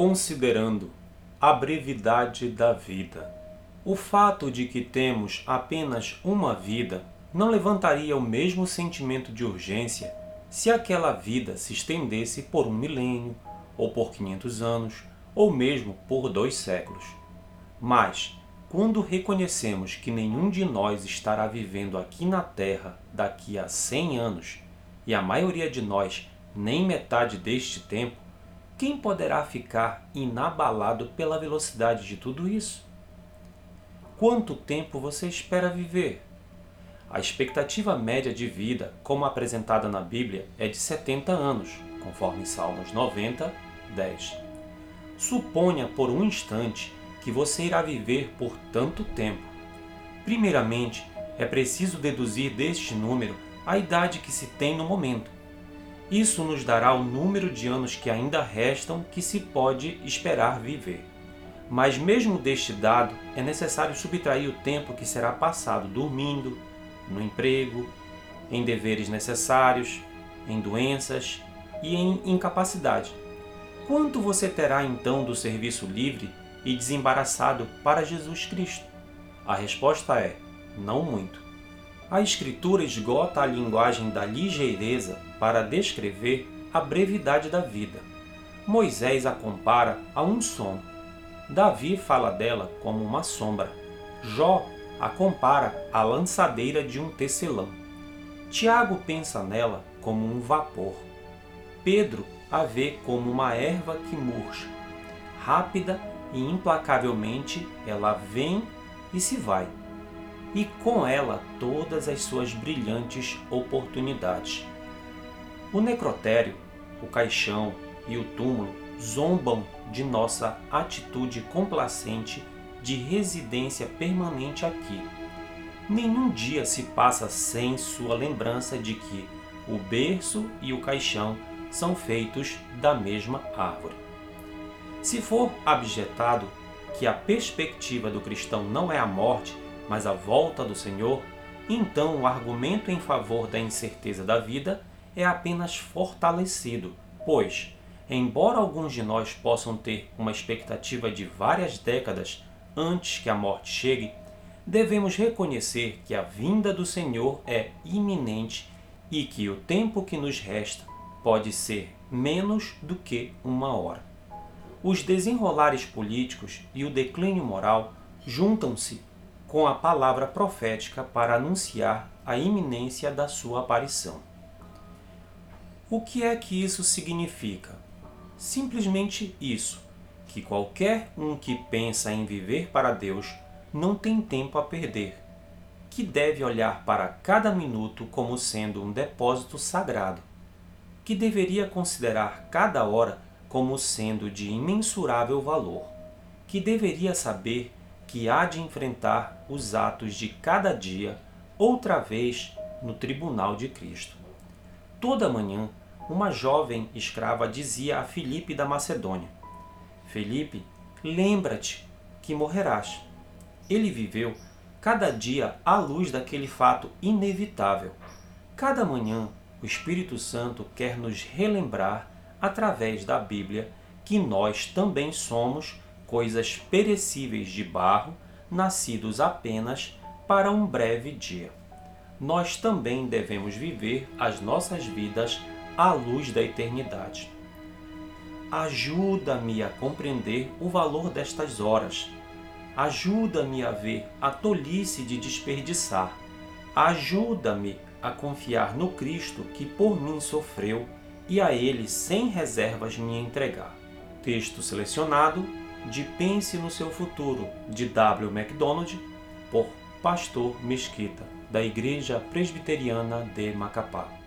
considerando a brevidade da vida. O fato de que temos apenas uma vida não levantaria o mesmo sentimento de urgência se aquela vida se estendesse por um milênio, ou por 500 anos, ou mesmo por dois séculos. Mas, quando reconhecemos que nenhum de nós estará vivendo aqui na Terra daqui a 100 anos, e a maioria de nós nem metade deste tempo, quem poderá ficar inabalado pela velocidade de tudo isso? Quanto tempo você espera viver? A expectativa média de vida, como apresentada na Bíblia, é de 70 anos, conforme Salmos 90, 10. Suponha por um instante que você irá viver por tanto tempo. Primeiramente, é preciso deduzir deste número a idade que se tem no momento isso nos dará o número de anos que ainda restam que se pode esperar viver. Mas, mesmo deste dado, é necessário subtrair o tempo que será passado dormindo, no emprego, em deveres necessários, em doenças e em incapacidade. Quanto você terá então do serviço livre e desembaraçado para Jesus Cristo? A resposta é: não muito. A Escritura esgota a linguagem da ligeireza para descrever a brevidade da vida. Moisés a compara a um sono. Davi fala dela como uma sombra. Jó a compara à lançadeira de um tecelão. Tiago pensa nela como um vapor. Pedro a vê como uma erva que murcha. Rápida e implacavelmente ela vem e se vai e com ela todas as suas brilhantes oportunidades. O necrotério, o caixão e o túmulo zombam de nossa atitude complacente de residência permanente aqui. Nenhum dia se passa sem sua lembrança de que o berço e o caixão são feitos da mesma árvore. Se for abjetado que a perspectiva do cristão não é a morte, mas a volta do Senhor, então o argumento em favor da incerteza da vida é apenas fortalecido, pois, embora alguns de nós possam ter uma expectativa de várias décadas antes que a morte chegue, devemos reconhecer que a vinda do Senhor é iminente e que o tempo que nos resta pode ser menos do que uma hora. Os desenrolares políticos e o declínio moral juntam-se com a palavra profética para anunciar a iminência da sua aparição. O que é que isso significa? Simplesmente isso, que qualquer um que pensa em viver para Deus não tem tempo a perder, que deve olhar para cada minuto como sendo um depósito sagrado, que deveria considerar cada hora como sendo de imensurável valor, que deveria saber que há de enfrentar os atos de cada dia outra vez no tribunal de Cristo. Toda manhã, uma jovem escrava dizia a Filipe da Macedônia: Felipe, lembra-te que morrerás. Ele viveu cada dia à luz daquele fato inevitável. Cada manhã, o Espírito Santo quer nos relembrar, através da Bíblia, que nós também somos coisas perecíveis de barro, nascidos apenas para um breve dia. Nós também devemos viver as nossas vidas à luz da eternidade. Ajuda-me a compreender o valor destas horas. Ajuda-me a ver a tolice de desperdiçar. Ajuda-me a confiar no Cristo que por mim sofreu e a Ele sem reservas me entregar. Texto selecionado de Pense no Seu Futuro, de W. MacDonald, por Pastor Mesquita, da Igreja Presbiteriana de Macapá.